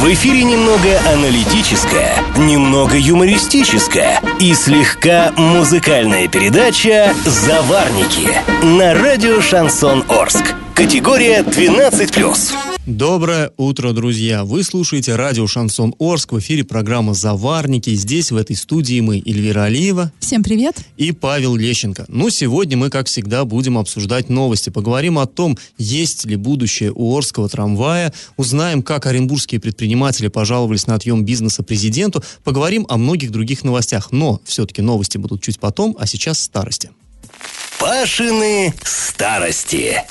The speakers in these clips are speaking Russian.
В эфире немного аналитическая, немного юмористическая и слегка музыкальная передача «Заварники» на радио «Шансон Орск». Категория 12+. Доброе утро, друзья! Вы слушаете радио «Шансон Орск». В эфире программа «Заварники». Здесь, в этой студии, мы Эльвира Алиева. Всем привет! И Павел Лещенко. Ну, сегодня мы, как всегда, будем обсуждать новости. Поговорим о том, есть ли будущее у Орского трамвая. Узнаем, как оренбургские предприниматели пожаловались на отъем бизнеса президенту. Поговорим о многих других новостях. Но все-таки новости будут чуть потом, а сейчас старости. Пашины старости.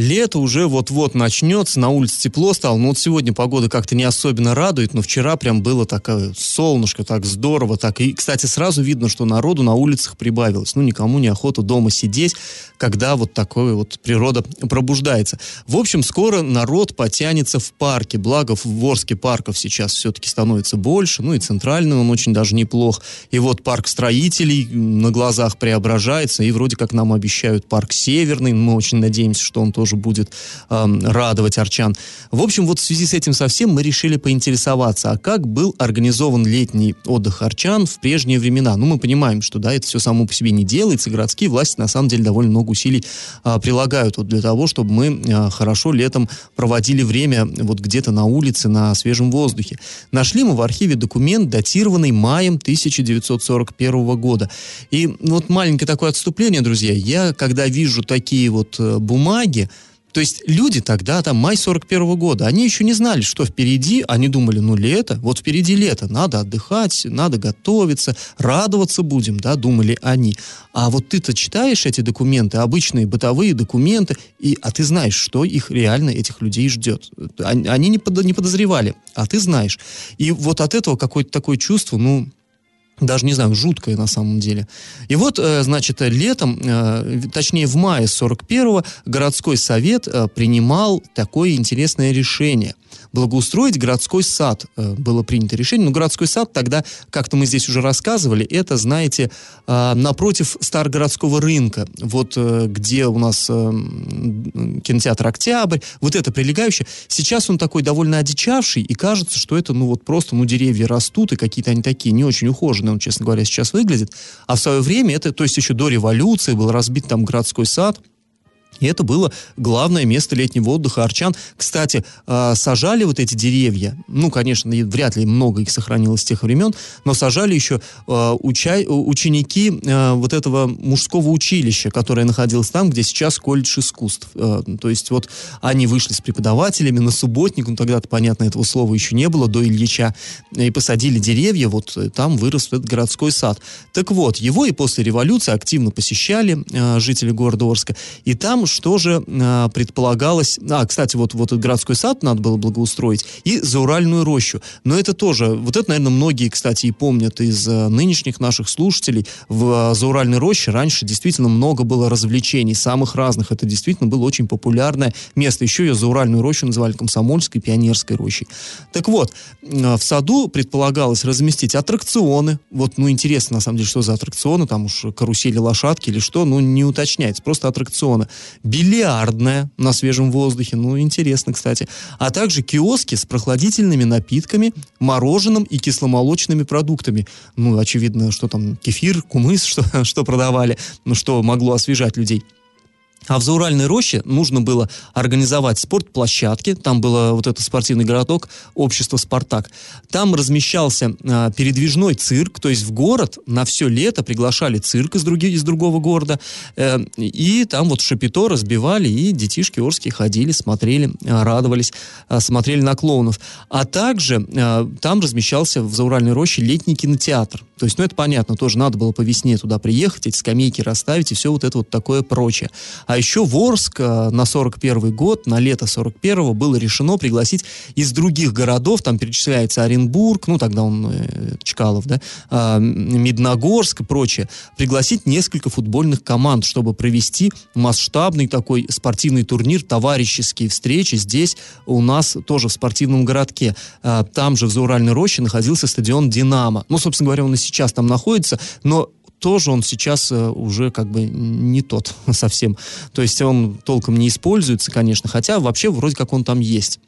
Лето уже вот-вот начнется, на улице тепло стало, но вот сегодня погода как-то не особенно радует, но вчера прям было такое солнышко, так здорово, так. И, кстати, сразу видно, что народу на улицах прибавилось, ну, никому не охота дома сидеть, когда вот такое вот природа пробуждается. В общем, скоро народ потянется в парке, благо в Ворске парков сейчас все-таки становится больше, ну и центральный он очень даже неплох, и вот парк строителей на глазах преображается, и вроде как нам обещают парк северный, мы очень надеемся, что он тоже тоже будет э, радовать арчан. В общем, вот в связи с этим совсем мы решили поинтересоваться, а как был организован летний отдых арчан в прежние времена? Ну, мы понимаем, что, да, это все само по себе не делается, городские власти, на самом деле, довольно много усилий э, прилагают вот для того, чтобы мы э, хорошо летом проводили время вот где-то на улице, на свежем воздухе. Нашли мы в архиве документ, датированный маем 1941 года. И вот маленькое такое отступление, друзья, я, когда вижу такие вот э, бумаги, то есть люди тогда, там, май 41 -го года, они еще не знали, что впереди, они думали, ну, лето, вот впереди лето, надо отдыхать, надо готовиться, радоваться будем, да, думали они. А вот ты-то читаешь эти документы, обычные бытовые документы, и, а ты знаешь, что их реально, этих людей ждет. Они, не подозревали, а ты знаешь. И вот от этого какое-то такое чувство, ну, даже не знаю, жуткое на самом деле. И вот, э, значит, летом, э, точнее в мае 41-го городской совет э, принимал такое интересное решение – благоустроить городской сад. Э, было принято решение. Но городской сад тогда, как-то мы здесь уже рассказывали, это, знаете, э, напротив Старгородского рынка, вот э, где у нас кинотеатр «Октябрь», вот это прилегающее. Сейчас он такой довольно одичавший, и кажется, что это, ну вот просто, ну деревья растут, и какие-то они такие не очень ухоженные, он, честно говоря, сейчас выглядит. А в свое время это, то есть еще до революции был разбит там городской сад, и это было главное место летнего отдыха арчан. Кстати, а, сажали вот эти деревья, ну, конечно, вряд ли много их сохранилось с тех времен, но сажали еще а, ученики а, вот этого мужского училища, которое находилось там, где сейчас колледж искусств. То есть вот они вышли с преподавателями на субботник, ну, тогда-то, понятно, этого слова еще не было, до Ильича, и посадили деревья, вот там вырос этот городской сад. Так вот, его и после революции активно посещали жители города Орска, и там что же э, предполагалось... А, кстати, вот, вот городской сад надо было благоустроить, и зауральную рощу. Но это тоже... Вот это, наверное, многие, кстати, и помнят из э, нынешних наших слушателей. В э, зауральной роще раньше действительно много было развлечений, самых разных. Это действительно было очень популярное место. Еще ее зауральную рощу называли Комсомольской, Пионерской рощей. Так вот, э, в саду предполагалось разместить аттракционы. Вот, ну, интересно, на самом деле, что за аттракционы, там уж карусели, лошадки или что, ну, не уточняется, просто аттракционы бильярдная на свежем воздухе, ну, интересно, кстати, а также киоски с прохладительными напитками, мороженым и кисломолочными продуктами. Ну, очевидно, что там кефир, кумыс, что, что продавали, ну, что могло освежать людей. А в Зауральной роще нужно было организовать спортплощадки. Там был вот этот спортивный городок, общество «Спартак». Там размещался э, передвижной цирк, то есть в город на все лето приглашали цирк из, други, из другого города. Э, и там вот шапито разбивали, и детишки орские ходили, смотрели, э, радовались, э, смотрели на клоунов. А также э, там размещался в Зауральной роще летний кинотеатр. То есть, ну это понятно, тоже надо было по весне туда приехать, эти скамейки расставить и все вот это вот такое прочее. А еще в Орск э, на 41 год, на лето 41 было решено пригласить из других городов, там перечисляется Оренбург, ну тогда он э, Чкалов, да, э, Медногорск и прочее, пригласить несколько футбольных команд, чтобы провести масштабный такой спортивный турнир, товарищеские встречи здесь у нас тоже в спортивном городке. Э, там же в Зауральной роще находился стадион «Динамо». Ну, собственно говоря, он и сейчас там находится, но тоже он сейчас э, уже как бы не тот совсем. То есть он толком не используется, конечно, хотя вообще вроде как он там есть.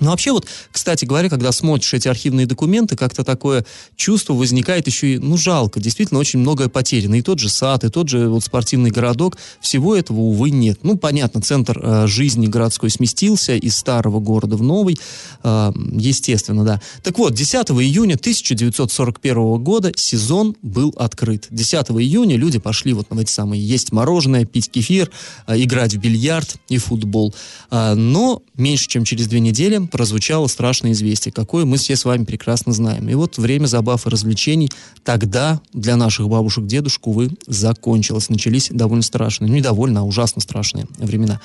Ну, вообще вот, кстати говоря, когда смотришь эти архивные документы, как-то такое чувство возникает еще и, ну, жалко. Действительно, очень многое потеряно. И тот же сад, и тот же вот спортивный городок. Всего этого, увы, нет. Ну, понятно, центр э, жизни городской сместился из старого города в новый. Э, естественно, да. Так вот, 10 июня 1941 года сезон был открыт. 10 июня люди пошли вот на эти самые есть мороженое, пить кефир, э, играть в бильярд и футбол. Э, но меньше, чем через две недели прозвучало страшное известие, какое мы все с вами прекрасно знаем. И вот время забав и развлечений тогда для наших бабушек, дедушек, увы, закончилось. Начались довольно страшные, ну не довольно, а ужасно страшные времена.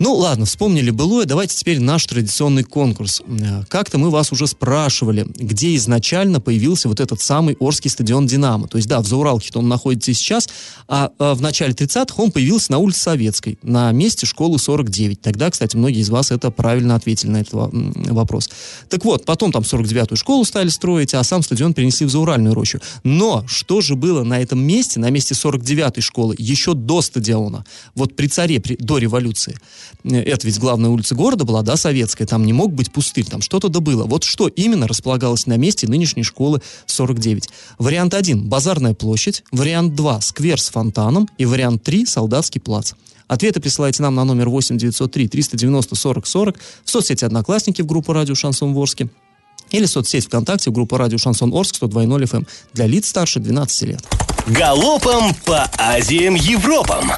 Ну ладно, вспомнили былое, давайте теперь наш традиционный конкурс. Э, как-то мы вас уже спрашивали, где изначально появился вот этот самый Орский стадион «Динамо». То есть да, в Зауралке он находится сейчас, а, а в начале 30-х он появился на улице Советской, на месте школы 49. Тогда, кстати, многие из вас это правильно ответили на этот вопрос. Так вот, потом там 49-ю школу стали строить, а сам стадион перенесли в Зауральную рощу. Но что же было на этом месте, на месте 49-й школы, еще до стадиона, вот при царе, при, до революции? Это ведь главная улица города была, да, советская, там не мог быть пустырь, там что-то да было. Вот что именно располагалось на месте нынешней школы 49. Вариант 1 – Базарная площадь, вариант 2 – сквер с фонтаном и вариант 3 – Солдатский плац. Ответы присылайте нам на номер 8 903 390 40 40 в соцсети «Одноклассники» в группу «Радио Шансон Ворске» или соцсеть ВКонтакте в группу «Радио Шансон Орск» 102.0 FM эм для лиц старше 12 лет. Галопом по Азиям Европам!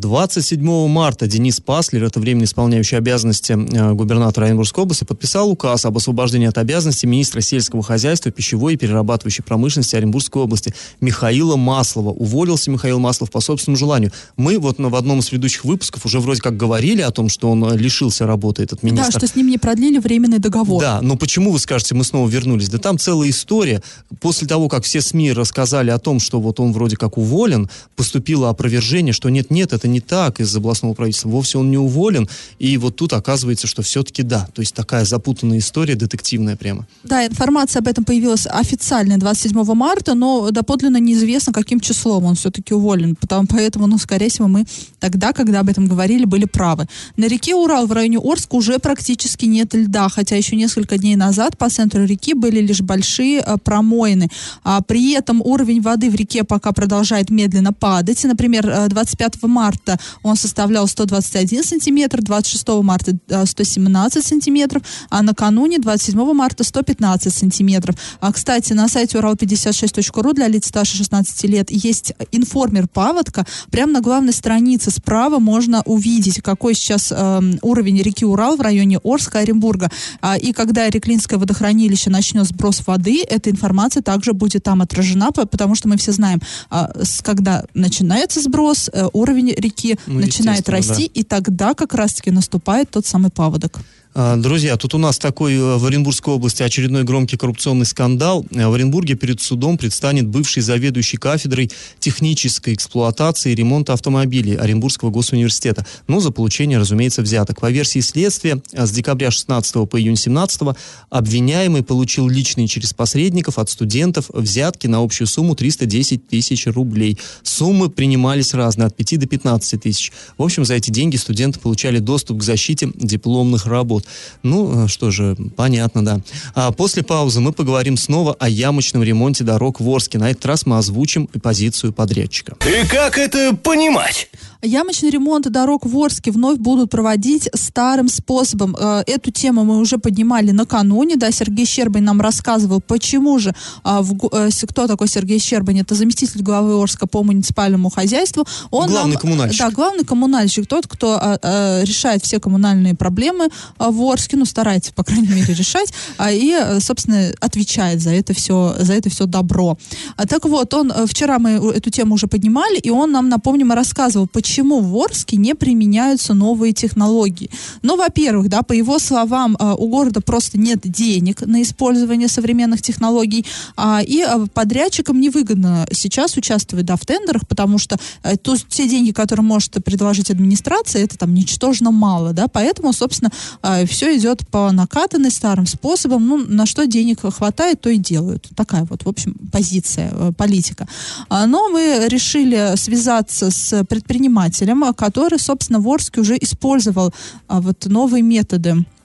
27 марта Денис Паслер, это временно исполняющий обязанности э, губернатора Оренбургской области, подписал указ об освобождении от обязанностей министра сельского хозяйства, пищевой и перерабатывающей промышленности Оренбургской области Михаила Маслова. Уволился Михаил Маслов по собственному желанию. Мы вот в одном из предыдущих выпусков уже вроде как говорили о том, что он э, лишился работы, этот министр. Да, что с ним не продлили временный договор. Да, но почему, вы скажете, мы снова вернулись? Да там целая история. После того, как все СМИ рассказали о том, что вот он вроде как уволен, поступило опровержение, что нет-нет, это не так из областного правительства, вовсе он не уволен, и вот тут оказывается, что все-таки да, то есть такая запутанная история, детективная прямо. Да, информация об этом появилась официально 27 марта, но доподлинно неизвестно, каким числом он все-таки уволен, потому, поэтому, ну, скорее всего, мы тогда, когда об этом говорили, были правы. На реке Урал в районе Орска уже практически нет льда, хотя еще несколько дней назад по центру реки были лишь большие а, промоины. А при этом уровень воды в реке пока продолжает медленно падать. Например, 25 э, марта марта он составлял 121 сантиметр, 26 марта 117 э, сантиметров, а накануне 27 марта 115 сантиметров. А, кстати, на сайте урал56.ру для лиц старше 16 лет есть информер паводка. Прямо на главной странице справа можно увидеть, какой сейчас э, уровень реки Урал в районе Орска, Оренбурга. А, и когда Реклинское водохранилище начнет сброс воды, эта информация также будет там отражена, потому что мы все знаем, а, с, когда начинается сброс, э, уровень реки ну, начинает расти, да. и тогда как раз-таки наступает тот самый паводок. А, друзья, тут у нас такой э, в Оренбургской области очередной громкий коррупционный скандал. Э, в Оренбурге перед судом предстанет бывший заведующий кафедрой технической эксплуатации и ремонта автомобилей Оренбургского госуниверситета. Но за получение, разумеется, взяток. По версии следствия, э, с декабря 16 по июнь 17 обвиняемый получил личные через посредников от студентов взятки на общую сумму 310 тысяч рублей. Суммы принимались разные, от 5 до 15 тысяч. В общем, за эти деньги студенты получали доступ к защите дипломных работ вот. Ну, э, что же, понятно, да. А после паузы мы поговорим снова о ямочном ремонте дорог в Орске. На этот раз мы озвучим позицию подрядчика. И как это понимать? Ямочный ремонт дорог в Орске вновь будут проводить старым способом. Э, эту тему мы уже поднимали накануне, да, Сергей Щербань нам рассказывал, почему же, а, э, кто такой Сергей Щербань, это заместитель главы Орска по муниципальному хозяйству. Он главный нам, коммунальщик. Да, главный коммунальщик, тот, кто а, а, решает все коммунальные проблемы в Орске, ну, старается, по крайней мере, решать, и, собственно, отвечает за это все, за это все добро. Так вот, он, вчера мы эту тему уже поднимали, и он нам, напомним, рассказывал, почему почему в Орске не применяются новые технологии. Ну, во-первых, да, по его словам, а, у города просто нет денег на использование современных технологий, а, и а, подрядчикам невыгодно сейчас участвовать да, в тендерах, потому что э, то, те деньги, которые может предложить администрация, это там ничтожно мало, да, поэтому, собственно, все идет по накатанной старым способом, ну, на что денег хватает, то и делают. Такая вот, в общем, позиция, э, политика. Но мы решили связаться с предпринимателем, предпринимателем, который, собственно, в Орске уже использовал а, вот новые методы. Э,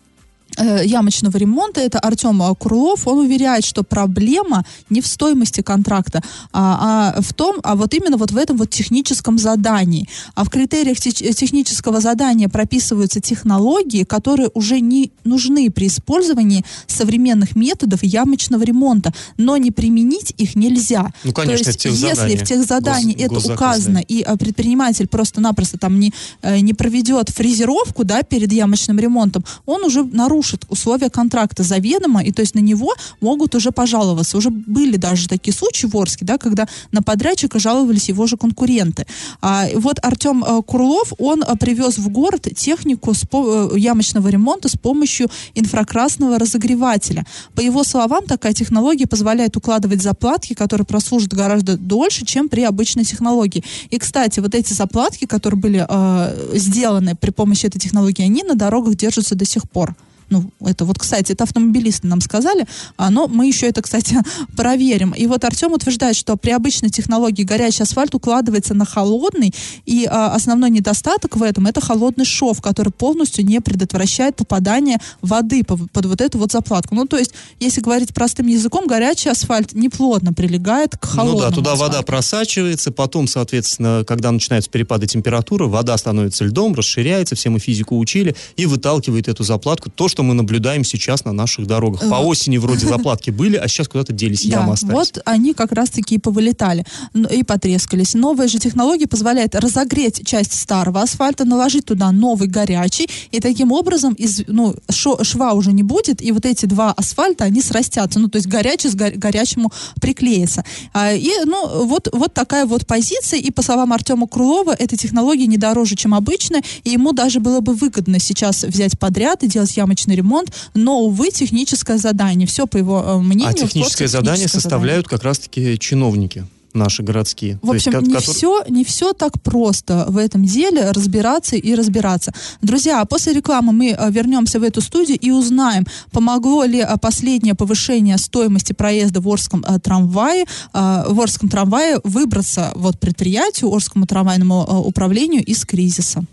ямочного ремонта, это Артем э, Курлов, он уверяет, что проблема не в стоимости контракта, а, а в том, а вот именно вот в этом вот техническом задании. А в критериях технического задания прописываются технологии, которые уже не нужны при использовании современных методов ямочного ремонта, но не применить их нельзя. Ну, конечно, То есть, если в тех заданиях это указано, и а, предприниматель просто-напросто там не, не проведет фрезеровку, да, перед ямочным ремонтом, он уже нарушит нарушит условия контракта заведомо, и то есть на него могут уже пожаловаться. Уже были даже такие случаи в Орске, да, когда на подрядчика жаловались его же конкуренты. А, вот Артем а, Курлов, он а, привез в город технику с, по, э, ямочного ремонта с помощью инфракрасного разогревателя. По его словам, такая технология позволяет укладывать заплатки, которые прослужат гораздо дольше, чем при обычной технологии. И, кстати, вот эти заплатки, которые были э, сделаны при помощи этой технологии, они на дорогах держатся до сих пор. Ну, это вот, кстати, это автомобилисты нам сказали, а, но мы еще это, кстати, проверим. И вот Артем утверждает, что при обычной технологии горячий асфальт укладывается на холодный, и а, основной недостаток в этом это холодный шов, который полностью не предотвращает попадание воды под, вот эту вот заплатку. Ну, то есть, если говорить простым языком, горячий асфальт неплотно прилегает к холодному Ну да, туда асфальту. вода просачивается, потом, соответственно, когда начинаются перепады температуры, вода становится льдом, расширяется, все мы физику учили, и выталкивает эту заплатку. То, что мы наблюдаем сейчас на наших дорогах. По осени вроде заплатки были, а сейчас куда-то делись, ямы остались. вот они как раз-таки и повылетали и потрескались. Новая же технология позволяет разогреть часть старого асфальта, наложить туда новый горячий, и таким образом из, ну, шо, шва уже не будет, и вот эти два асфальта, они срастятся. Ну, то есть горячий с горячему приклеится. А, и, ну, вот, вот такая вот позиция, и по словам Артема Крулова, эта технология не дороже, чем обычная, и ему даже было бы выгодно сейчас взять подряд и делать ямочный обычный ремонт, но, увы, техническое задание. Все, по его э, мнению... А техническое задание составляют задание. как раз-таки чиновники наши городские. В общем, есть, не, который... все, не все так просто в этом деле разбираться и разбираться. Друзья, а после рекламы мы э, вернемся в эту студию и узнаем, помогло ли э, последнее повышение стоимости проезда в Орском трамвае, в Орском трамвае выбраться вот предприятию, Орскому трамвайному управлению из кризиса.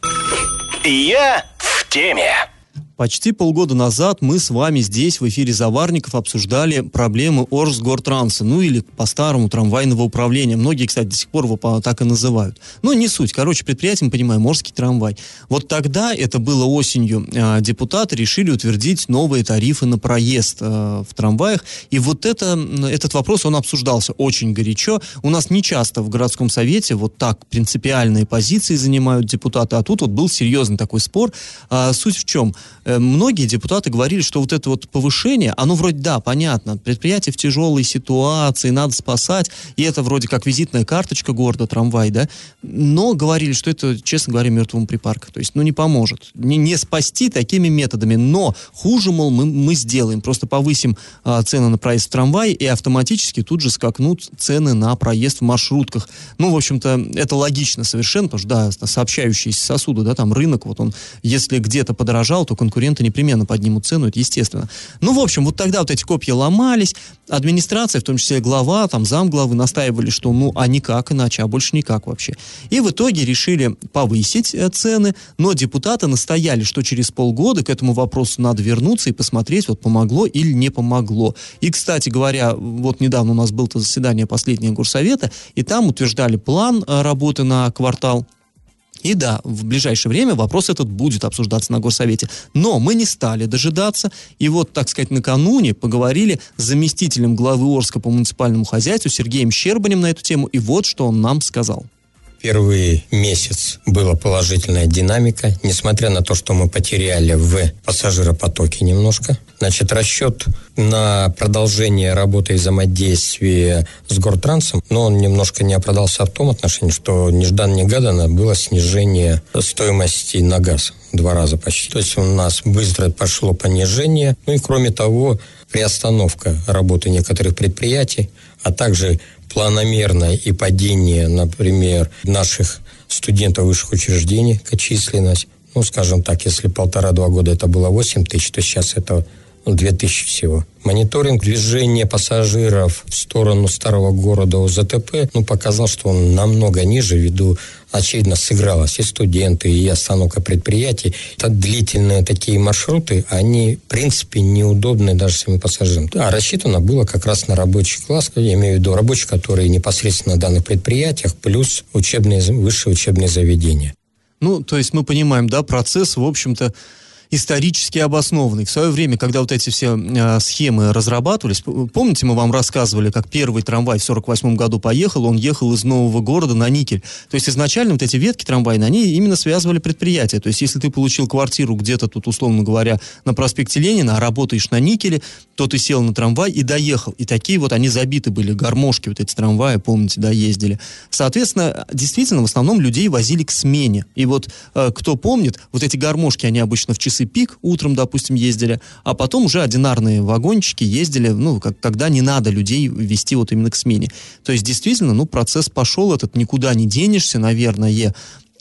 Я в теме. Почти полгода назад мы с вами здесь, в эфире «Заварников», обсуждали проблемы Орсгортранса, ну или по-старому трамвайного управления. Многие, кстати, до сих пор его так и называют. Но не суть. Короче, предприятие, мы понимаем, Орский трамвай. Вот тогда, это было осенью, а, депутаты решили утвердить новые тарифы на проезд а, в трамваях. И вот это, этот вопрос, он обсуждался очень горячо. У нас не часто в городском совете вот так принципиальные позиции занимают депутаты, а тут вот был серьезный такой спор. А, суть в чем? Э, многие депутаты говорили, что вот это вот повышение, оно вроде, да, понятно, предприятие в тяжелой ситуации, надо спасать, и это вроде как визитная карточка города, трамвай, да, но говорили, что это, честно говоря, мертвому припарка, то есть, ну, не поможет, не, не спасти такими методами, но хуже, мол, мы, мы сделаем, просто повысим а, цены на проезд в трамвай, и автоматически тут же скакнут цены на проезд в маршрутках. Ну, в общем-то, это логично совершенно, потому что, да, сообщающиеся сосуды, да, там рынок, вот он, если где-то подорожал, то конкуренция конкуренты непременно поднимут цену, это естественно. Ну, в общем, вот тогда вот эти копья ломались, администрация, в том числе глава, там зам главы настаивали, что ну, а никак иначе, а больше никак вообще. И в итоге решили повысить э, цены, но депутаты настояли, что через полгода к этому вопросу надо вернуться и посмотреть, вот помогло или не помогло. И, кстати говоря, вот недавно у нас было заседание последнего горсовета, и там утверждали план э, работы на квартал и да, в ближайшее время вопрос этот будет обсуждаться на Горсовете. Но мы не стали дожидаться. И вот, так сказать, накануне поговорили с заместителем главы Орска по муниципальному хозяйству Сергеем Щербанем на эту тему. И вот что он нам сказал. Первый месяц была положительная динамика, несмотря на то, что мы потеряли в пассажиропотоке немножко. Значит, расчет на продолжение работы и взаимодействия с Гортрансом, но он немножко не оправдался в том отношении, что нежданно-негаданно было снижение стоимости на газ два раза почти. То есть у нас быстро пошло понижение. Ну и кроме того, приостановка работы некоторых предприятий, а также планомерное и падение, например, наших студентов высших учреждений, численность. Ну, скажем так, если полтора-два года это было 8 тысяч, то сейчас это 2000 всего. Мониторинг движения пассажиров в сторону старого города УЗТП ну, показал, что он намного ниже ввиду очевидно, сыгралось и студенты, и остановка предприятий. Это длительные такие маршруты, они, в принципе, неудобны даже самим пассажирам. А рассчитано было как раз на рабочий класс, я имею в виду рабочих, которые непосредственно на данных предприятиях, плюс учебные, высшие учебные заведения. Ну, то есть мы понимаем, да, процесс, в общем-то, исторически обоснованный. В свое время, когда вот эти все э, схемы разрабатывались, помните, мы вам рассказывали, как первый трамвай в 48 году поехал, он ехал из нового города на Никель. То есть изначально вот эти ветки трамвайные, они именно связывали предприятия. То есть если ты получил квартиру где-то тут, условно говоря, на проспекте Ленина, а работаешь на Никеле, то ты сел на трамвай и доехал. И такие вот они забиты были, гармошки вот эти трамваи, помните, да, ездили. Соответственно, действительно, в основном людей возили к смене. И вот э, кто помнит, вот эти гармошки, они обычно в часы часы пик, утром, допустим, ездили, а потом уже одинарные вагончики ездили, ну, как, когда не надо людей вести вот именно к смене. То есть, действительно, ну, процесс пошел этот, никуда не денешься, наверное,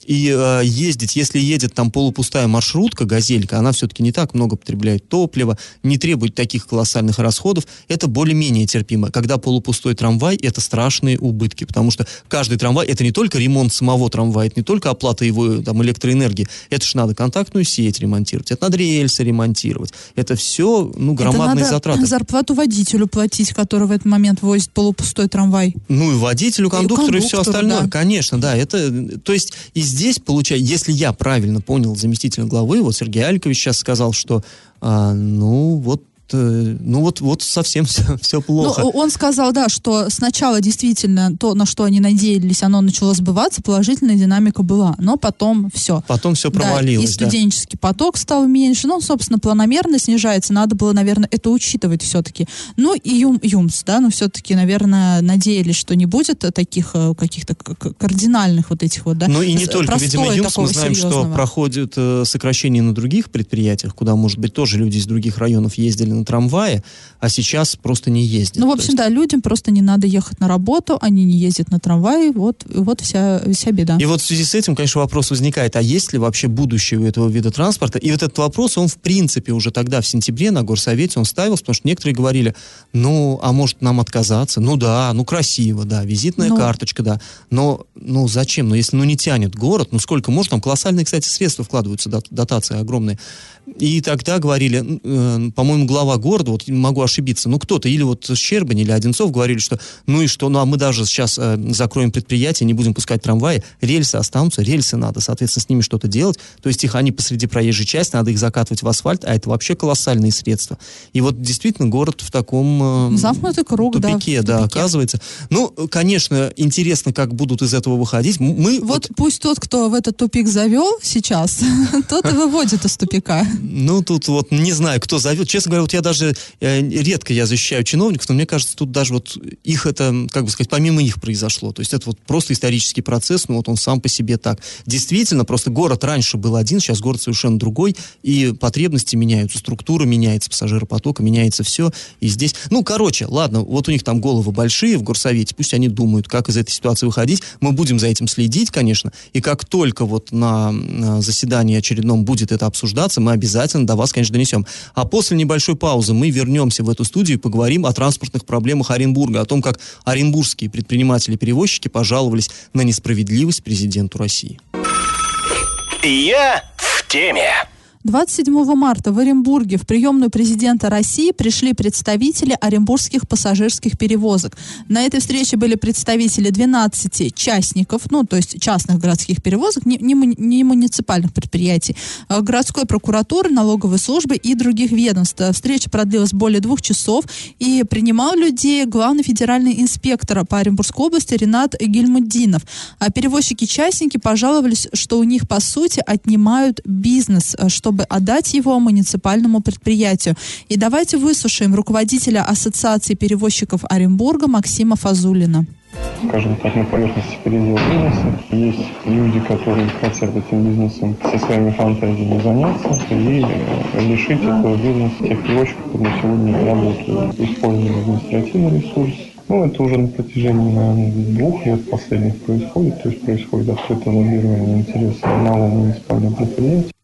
и э, ездить, если едет там полупустая маршрутка, газелька, она все-таки не так много потребляет топлива, не требует таких колоссальных расходов, это более-менее терпимо. Когда полупустой трамвай, это страшные убытки, потому что каждый трамвай, это не только ремонт самого трамвая, это не только оплата его там, электроэнергии, это же надо контактную сеть ремонтировать, это надо рельсы ремонтировать, это все, ну, громадные это надо затраты. зарплату водителю платить, который в этот момент возит полупустой трамвай. Ну, и водителю, кондуктору, и, и все остальное, да. конечно, да, это, то есть, из здесь, получается, если я правильно понял заместителя главы, вот Сергей Алькович сейчас сказал, что, а, ну, вот ну вот, вот совсем все, все плохо. Ну, он сказал, да, что сначала действительно то, на что они надеялись, оно начало сбываться, положительная динамика была, но потом все. Потом все провалилось. Да, и студенческий да. поток стал меньше, ну, собственно, планомерно снижается, надо было, наверное, это учитывать все-таки. Ну и Юм, ЮМС, да, но все-таки, наверное, надеялись, что не будет таких э, каких-то кардинальных вот этих вот, да. Ну и не только, видимо, ЮМС, мы знаем, серьезного. что проходит э, сокращение на других предприятиях, куда, может быть, тоже люди из других районов ездили на трамвае, а сейчас просто не ездят. Ну, в общем, есть... да, людям просто не надо ехать на работу, они не ездят на трамвае, вот, вот вся, вся беда. И вот в связи с этим, конечно, вопрос возникает, а есть ли вообще будущее у этого вида транспорта? И вот этот вопрос, он в принципе уже тогда, в сентябре, на горсовете он ставился, потому что некоторые говорили, ну, а может нам отказаться? Ну да, ну красиво, да, визитная ну... карточка, да, но, ну зачем? Ну если ну не тянет город, ну сколько может, там колоссальные, кстати, средства вкладываются, дотации огромные. И тогда говорили, э, по-моему, глава города, вот могу ошибиться, ну кто-то, или вот Щербань, или Одинцов говорили, что ну и что, ну а мы даже сейчас э, закроем предприятие, не будем пускать трамваи, рельсы останутся, рельсы надо, соответственно, с ними что-то делать, то есть их они посреди проезжей части, надо их закатывать в асфальт, а это вообще колоссальные средства. И вот действительно город в таком э, Замкнутый круг, тупике, да, да, тупике. оказывается. Ну, конечно, интересно, как будут из этого выходить. Мы вот, вот пусть тот, кто в этот тупик завел сейчас, тот и выводит из тупика. Ну, тут вот не знаю, кто зовет. Честно говоря, вот я даже э, редко я защищаю чиновников, но мне кажется, тут даже вот их это, как бы сказать, помимо их произошло. То есть это вот просто исторический процесс, ну вот он сам по себе так. Действительно, просто город раньше был один, сейчас город совершенно другой, и потребности меняются, структура меняется, пассажиропотока, меняется все. И здесь, ну, короче, ладно, вот у них там головы большие в горсовете, пусть они думают, как из этой ситуации выходить. Мы будем за этим следить, конечно, и как только вот на заседании очередном будет это обсуждаться, мы обязательно до вас, конечно, донесем. А после небольшой паузы мы вернемся в эту студию и поговорим о транспортных проблемах Оренбурга, о том, как оренбургские предприниматели-перевозчики пожаловались на несправедливость президенту России. Я в теме. 27 марта в Оренбурге в приемную президента России пришли представители оренбургских пассажирских перевозок. На этой встрече были представители 12 частников, ну, то есть частных городских перевозок, не, не, не муниципальных предприятий, а городской прокуратуры, налоговой службы и других ведомств. Встреча продлилась более двух часов и принимал людей главный федеральный инспектор по Оренбургской области Ренат Гельмуддинов. А перевозчики-частники пожаловались, что у них, по сути, отнимают бизнес, что чтобы отдать его муниципальному предприятию. И давайте выслушаем руководителя Ассоциации перевозчиков Оренбурга Максима Фазулина скажем так, на поверхности передел бизнеса. Есть люди, которые хотят этим бизнесом со своими фантазиями заняться и лишить этого бизнеса тех перевозчиков, которые сегодня работают, используя административный ресурс, ну, это уже на протяжении, наверное, двух лет последних происходит, то есть происходит открытое лоббирование интересов малого муниципального предприятия.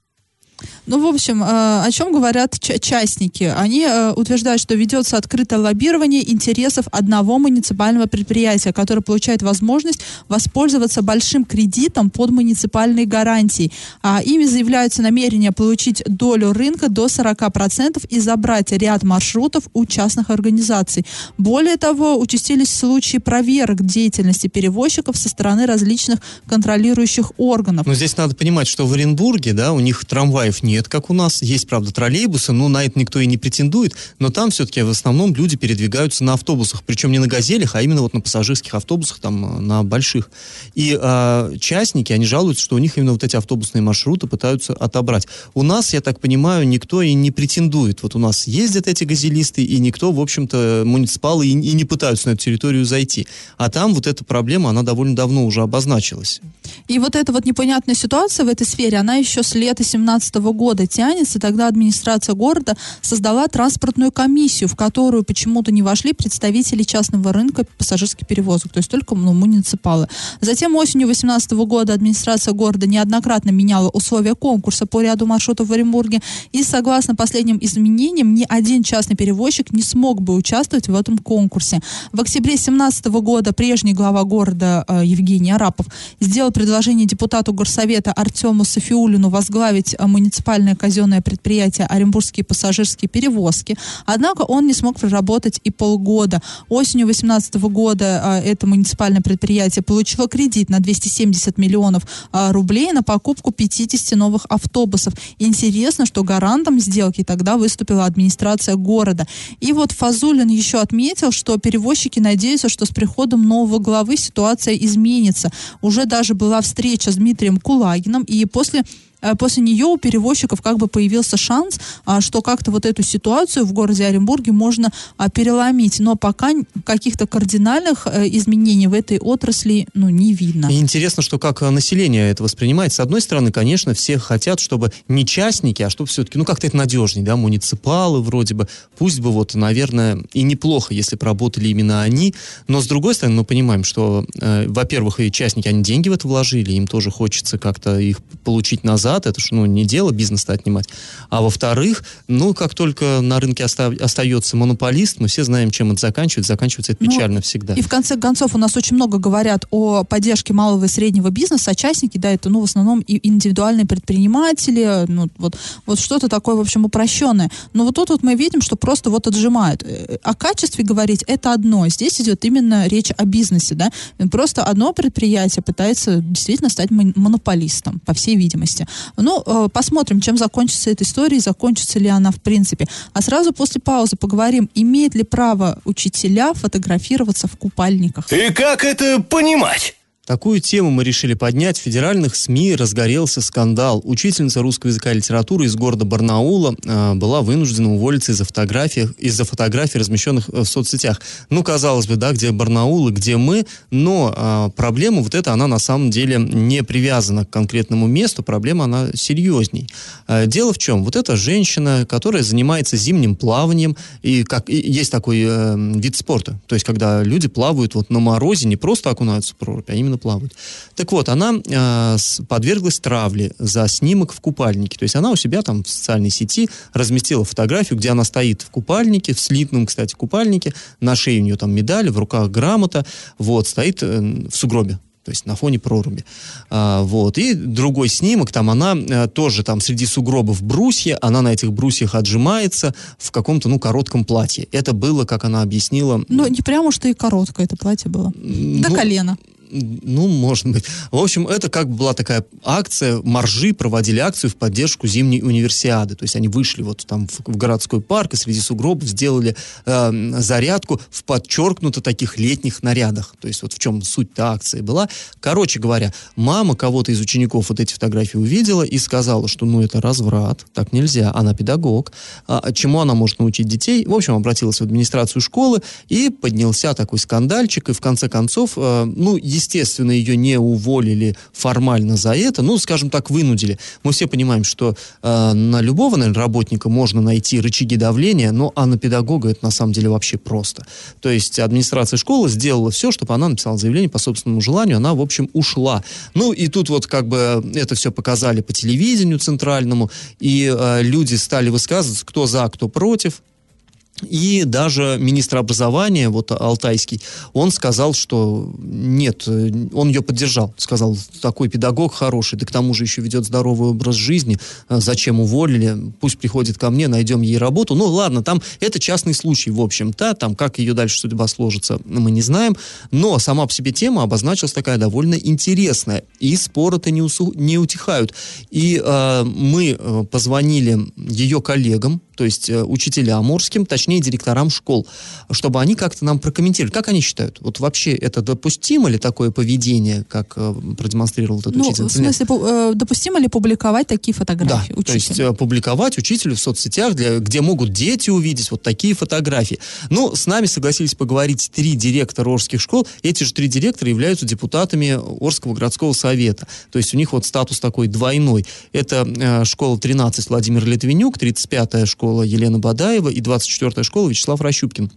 Ну, в общем, э, о чем говорят частники? Они э, утверждают, что ведется открытое лоббирование интересов одного муниципального предприятия, которое получает возможность воспользоваться большим кредитом под муниципальные гарантии. А ими заявляются намерения получить долю рынка до 40% и забрать ряд маршрутов у частных организаций. Более того, участились случаи проверок деятельности перевозчиков со стороны различных контролирующих органов. Но здесь надо понимать, что в Оренбурге, да, у них трамваев нет, как у нас. Есть, правда, троллейбусы, но на это никто и не претендует. Но там все-таки в основном люди передвигаются на автобусах. Причем не на газелях, а именно вот на пассажирских автобусах, там, на больших. И э, частники, они жалуются, что у них именно вот эти автобусные маршруты пытаются отобрать. У нас, я так понимаю, никто и не претендует. Вот у нас ездят эти газелисты, и никто, в общем-то, муниципалы и, и не пытаются на эту территорию зайти. А там вот эта проблема, она довольно давно уже обозначилась. И вот эта вот непонятная ситуация в этой сфере, она еще с лета 2017 года тянется. Тогда администрация города создала транспортную комиссию, в которую почему-то не вошли представители частного рынка пассажирских перевозок, то есть только ну, муниципалы. Затем осенью 2018 года администрация города неоднократно меняла условия конкурса по ряду маршрутов в Оренбурге. И согласно последним изменениям, ни один частный перевозчик не смог бы участвовать в этом конкурсе. В октябре 2017 года прежний глава города э, Евгений Арапов сделал предложение депутату горсовета Артему Софиулину возглавить э, муниципальное казенное предприятие Оренбургские пассажирские перевозки. Однако он не смог проработать и полгода. Осенью 2018 года э, это муниципальное предприятие получило кредит на 270 миллионов э, рублей на покупку 50 новых автобусов. Интересно, что гарантом сделки тогда выступила администрация города. И вот Фазулин еще отметил, что перевозчики надеются, что с приходом нового главы ситуация изменится. Уже даже была встреча с Дмитрием Кулагином, и после после нее у перевозчиков как бы появился шанс, а, что как-то вот эту ситуацию в городе Оренбурге можно а, переломить. Но пока каких-то кардинальных э, изменений в этой отрасли ну, не видно. И интересно, что как э, население это воспринимает. С одной стороны, конечно, все хотят, чтобы не частники, а чтобы все-таки, ну как-то это надежней, да, муниципалы вроде бы. Пусть бы вот, наверное, и неплохо, если бы работали именно они. Но с другой стороны, мы понимаем, что, э, во-первых, и частники, они деньги в это вложили, им тоже хочется как-то их получить назад назад, это же ну, не дело бизнес-то отнимать. А во-вторых, ну, как только на рынке оста- остается монополист, мы все знаем, чем это заканчивается. Заканчивается это ну, печально всегда. И в конце концов у нас очень много говорят о поддержке малого и среднего бизнеса, а частники, да, это, ну, в основном и индивидуальные предприниматели, ну, вот, вот что-то такое, в общем, упрощенное. Но вот тут вот мы видим, что просто вот отжимают. Э, о качестве говорить это одно. Здесь идет именно речь о бизнесе, да. Просто одно предприятие пытается действительно стать монополистом, по всей видимости. Ну, э, посмотрим, чем закончится эта история, закончится ли она в принципе. А сразу после паузы поговорим, имеет ли право учителя фотографироваться в купальниках. И как это понимать? Такую тему мы решили поднять. В федеральных СМИ разгорелся скандал. Учительница русского языка и литературы из города Барнаула э, была вынуждена уволиться из-за фотографий, из-за фотографий, размещенных в соцсетях. Ну, казалось бы, да, где Барнаул и где мы, но э, проблема вот эта, она на самом деле не привязана к конкретному месту, проблема она серьезней. Э, дело в чем? Вот эта женщина, которая занимается зимним плаванием, и как и есть такой э, вид спорта, то есть когда люди плавают вот на морозе, не просто окунаются в прорубь, а именно спокойно плавают. Так вот, она э, подверглась травле за снимок в купальнике. То есть она у себя там в социальной сети разместила фотографию, где она стоит в купальнике, в слитном, кстати, купальнике, на шее у нее там медаль, в руках грамота, вот, стоит э, в сугробе то есть на фоне проруби. А, вот. И другой снимок, там она а, тоже там среди сугробов брусья, она на этих брусьях отжимается в каком-то, ну, коротком платье. Это было, как она объяснила... Ну, не прямо что и короткое это платье было. Ну, До колена. Ну, может быть. В общем, это как бы была такая акция, моржи проводили акцию в поддержку зимней универсиады. То есть они вышли вот там в, в городской парк и среди сугробов сделали э, зарядку в подчеркнуто таких летних нарядах. То есть вот в чем суть-то акции была. Короче говоря, мама кого-то из учеников вот эти фотографии увидела и сказала, что ну это разврат, так нельзя, она педагог. А, чему она может научить детей? В общем, обратилась в администрацию школы и поднялся такой скандальчик, и в конце концов, э, ну, естественно, ее не уволили формально за это, ну, скажем так, вынудили. Мы все понимаем, что э, на любого, наверное, работника можно найти рычаги давления, но а на педагога это на самом деле вообще просто. То есть администрация школы сделала все, чтобы она написала заявление по собственному желанию, она, в общем, ушла. Ну, и тут вот как бы это все показали по телевидению центральному, и э, люди стали высказываться, кто за, кто против. И даже министр образования, вот Алтайский, он сказал, что нет, э, он ее поддержал. Сказал, такой педагог хороший, да к тому же еще ведет здоровый образ жизни, э, зачем уволили, пусть приходит ко мне, найдем ей работу. Ну ладно, там это частный случай, в общем-то, там как ее дальше судьба сложится, мы не знаем. Но сама по себе тема обозначилась такая довольно интересная. И споры-то не, усу- не утихают. И э, мы э, позвонили ее коллегам, то есть э, учителям амурским, точнее директорам школ, чтобы они как-то нам прокомментировали, как они считают, вот вообще это допустимо ли такое поведение, как э, продемонстрировал этот Ну, учитель? в смысле, э, допустимо ли публиковать такие Да, фотографии то есть учителя? публиковать учителю в соцсетях, для, где могут дети увидеть вот такие фотографии. Ну, с нами согласились поговорить три директора Орских школ. Эти же три директора являются депутатами Орского городского совета. То есть у них вот статус такой двойной. Это э, школа 13 Владимир Литвинюк, 35-я школа Елена Бадаева и 24-я школа Вячеслав Рощупкин.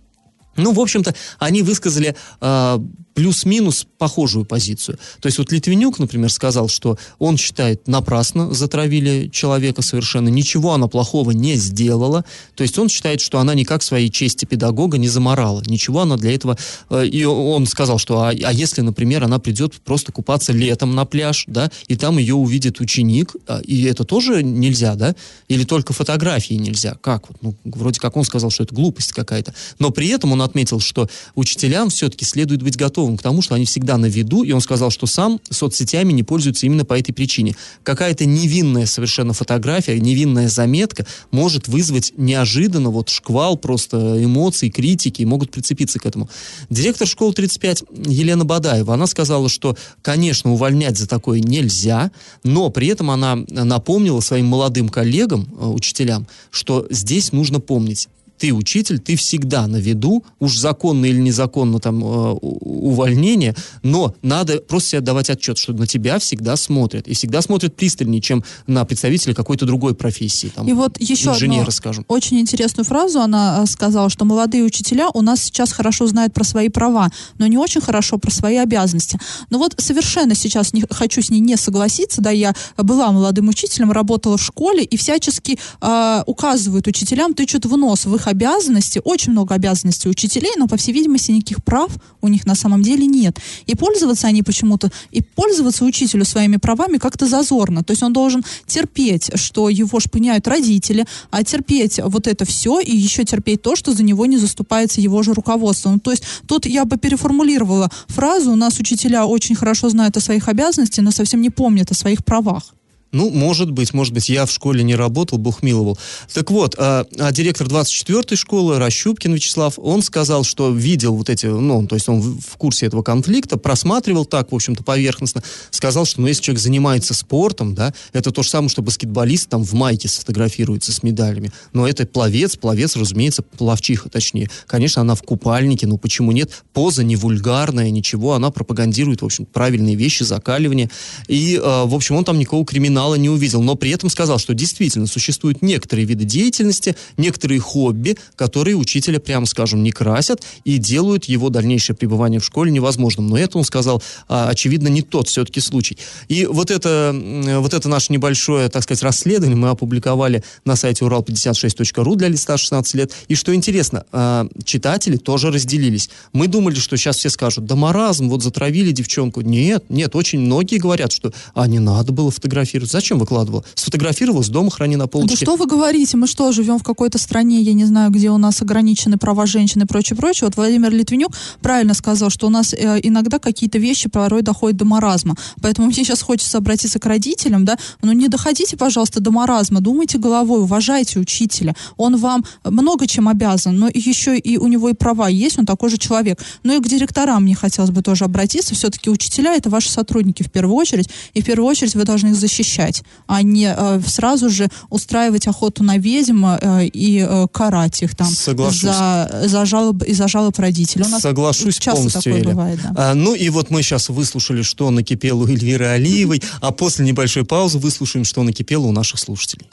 Ну, в общем-то, они высказали э, плюс-минус похожую позицию. То есть вот Литвинюк, например, сказал, что он считает, напрасно затравили человека совершенно, ничего она плохого не сделала. То есть он считает, что она никак своей чести педагога не заморала. Ничего она для этого... э, и он сказал, что а, а если, например, она придет просто купаться летом на пляж, да, и там ее увидит ученик, а, и это тоже нельзя, да? Или только фотографии нельзя? Как? Ну, вроде как он сказал, что это глупость какая-то. Но при этом он отметил, что учителям все-таки следует быть готовым к тому, что они всегда на виду, и он сказал, что сам соцсетями не пользуется именно по этой причине. Какая-то невинная совершенно фотография, невинная заметка может вызвать неожиданно вот шквал просто эмоций, критики, и могут прицепиться к этому. Директор школы 35 Елена Бадаева, она сказала, что, конечно, увольнять за такое нельзя, но при этом она напомнила своим молодым коллегам, э, учителям, что здесь нужно помнить, ты учитель, ты всегда на виду, уж законно или незаконно там э, увольнение, но надо просто себе давать отчет, что на тебя всегда смотрят. И всегда смотрят пристальнее, чем на представителя какой-то другой профессии. Там, И вот еще инженера, скажем. очень интересную фразу она э, сказала, что молодые учителя у нас сейчас хорошо знают про свои права, но не очень хорошо про свои обязанности. Но вот совершенно сейчас не хочу с ней не согласиться, да, я была молодым учителем, работала в школе и всячески э, указывают учителям, тычут в нос в их обязанности, очень много обязанностей учителей, но, по всей видимости, никаких прав у них на самом деле нет. И пользоваться они почему-то, и пользоваться учителю своими правами как-то зазорно. То есть он должен терпеть, что его шпыняют родители, а терпеть вот это все и еще терпеть то, что за него не заступается его же руководство. Ну, то есть тут я бы переформулировала фразу, у нас учителя очень хорошо знают о своих обязанностях, но совсем не помнят о своих правах. Ну, может быть, может быть, я в школе не работал, Бог миловал. Так вот, а, а директор 24-й школы, Рощупкин Вячеслав, он сказал, что видел вот эти, ну, то есть он в, в курсе этого конфликта, просматривал так, в общем-то, поверхностно, сказал, что, ну, если человек занимается спортом, да, это то же самое, что баскетболист там в майке сфотографируется с медалями. Но это пловец, пловец, разумеется, пловчиха, точнее. Конечно, она в купальнике, ну, почему нет? Поза не вульгарная, ничего, она пропагандирует, в общем, правильные вещи, закаливание. И, э, в общем, он там никакого криминала не увидел, но при этом сказал, что действительно существуют некоторые виды деятельности, некоторые хобби, которые учителя, прямо скажем, не красят и делают его дальнейшее пребывание в школе невозможным. Но это, он сказал, а, очевидно, не тот все-таки случай. И вот это, вот это наше небольшое, так сказать, расследование мы опубликовали на сайте урал56.ру для лица 16 лет. И что интересно, а, читатели тоже разделились. Мы думали, что сейчас все скажут, да маразм, вот затравили девчонку. Нет, нет, очень многие говорят, что а не надо было фотографировать. Зачем выкладывал? Сфотографировал, с дома храни на Да полочке. что вы говорите? Мы что, живем в какой-то стране, я не знаю, где у нас ограничены права женщин и прочее, прочее. Вот Владимир Литвинюк правильно сказал, что у нас э, иногда какие-то вещи порой доходят до маразма. Поэтому мне сейчас хочется обратиться к родителям, да, ну не доходите, пожалуйста, до маразма, думайте головой, уважайте учителя. Он вам много чем обязан, но еще и у него и права есть, он такой же человек. Ну и к директорам мне хотелось бы тоже обратиться. Все-таки учителя это ваши сотрудники в первую очередь, и в первую очередь вы должны их защищать. Изучать, а не э, сразу же устраивать охоту на ведьм э, и э, карать их там Соглашусь. за, за жалоб, из-за жалоб родителей. У нас Соглашусь часто полностью, такое Эля. бывает, да. А, ну и вот мы сейчас выслушали, что накипело у Эльвиры Алиевой, а после небольшой паузы выслушаем, что накипело у наших слушателей.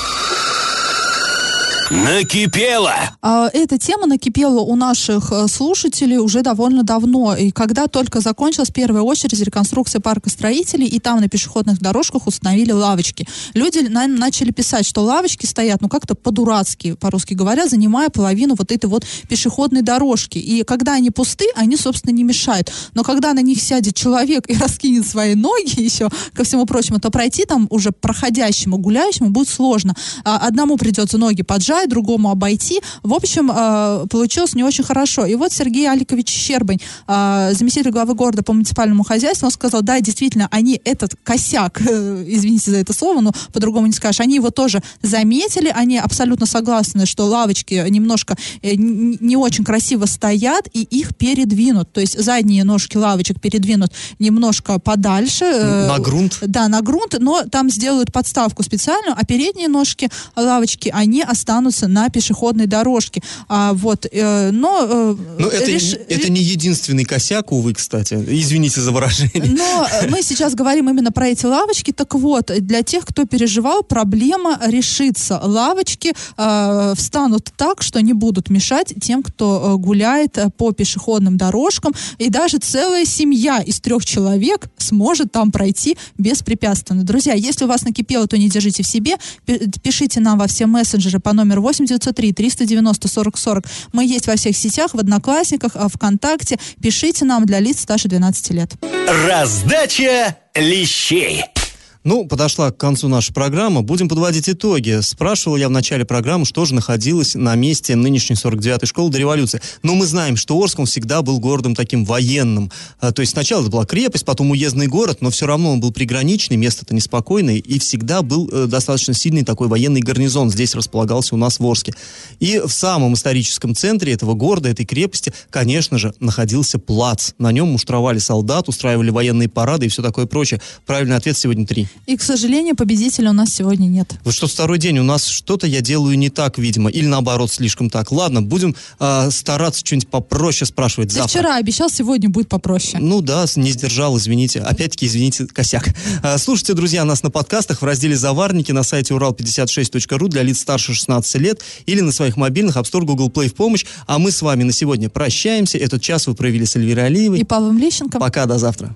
Накипело! А, Эта тема накипела у наших э, слушателей уже довольно давно. И когда только закончилась первая очередь реконструкция парка строителей, и там на пешеходных дорожках установили лавочки. Люди на- начали писать, что лавочки стоят, ну как-то по-дурацки, по-русски говоря, занимая половину вот этой вот пешеходной дорожки. И когда они пусты, они, собственно, не мешают. Но когда на них сядет человек и раскинет свои ноги еще, ко всему прочему, то пройти там уже проходящему, гуляющему будет сложно. А, Одному придется ноги поджать, другому обойти. В общем, э, получилось не очень хорошо. И вот Сергей Аликович Щербань, э, заместитель главы города по муниципальному хозяйству, он сказал, да, действительно, они этот косяк, э, извините за это слово, но по-другому не скажешь, они его тоже заметили, они абсолютно согласны, что лавочки немножко э, не очень красиво стоят, и их передвинут. То есть задние ножки лавочек передвинут немножко подальше. э, На грунт? да, на грунт, но там сделают подставку специальную, а передние ножки лавочки, они останутся на пешеходной дорожке. А, вот, э, но... э, Ну, это, реш- это не единственный косяк, увы, кстати. Извините за выражение. но э, мы сейчас говорим именно про эти лавочки. Так вот, для тех, кто переживал, проблема решится. Лавочки э, встанут так, что не будут мешать тем, кто э, гуляет э, по пешеходным дорожкам. И даже целая семья из трех человек сможет там пройти беспрепятственно. Друзья, если у вас накипело, то не держите в себе. Пи- Пишите нам во все мессенджеры по номеру 8903 390 40 40. Мы есть во всех сетях, в Одноклассниках, а, ВКонтакте. Пишите нам для лиц старше 12 лет. Раздача лещей. Ну, подошла к концу наша программа. Будем подводить итоги. Спрашивал я в начале программы, что же находилось на месте нынешней 49-й школы до революции. Но мы знаем, что Орск, он всегда был городом таким военным. А, то есть сначала это была крепость, потом уездный город, но все равно он был приграничный, место-то неспокойное, и всегда был э, достаточно сильный такой военный гарнизон. Здесь располагался у нас в Орске. И в самом историческом центре этого города, этой крепости, конечно же, находился плац. На нем муштровали солдат, устраивали военные парады и все такое прочее. Правильный ответ сегодня три. И, к сожалению, победителя у нас сегодня нет. Вот что второй день у нас что-то я делаю не так, видимо, или наоборот слишком так. Ладно, будем а, стараться что-нибудь попроще спрашивать Ты завтра. вчера обещал, сегодня будет попроще. Ну да, не сдержал, извините. Опять-таки, извините, косяк. А, Слушайте, друзья, нас на подкастах в разделе «Заварники» на сайте урал56.ру для лиц старше 16 лет или на своих мобильных App Store, Google Play в помощь. А мы с вами на сегодня прощаемся. Этот час вы провели с Эльвирой Алиевой. И Павлом Лещенко. Пока, до завтра.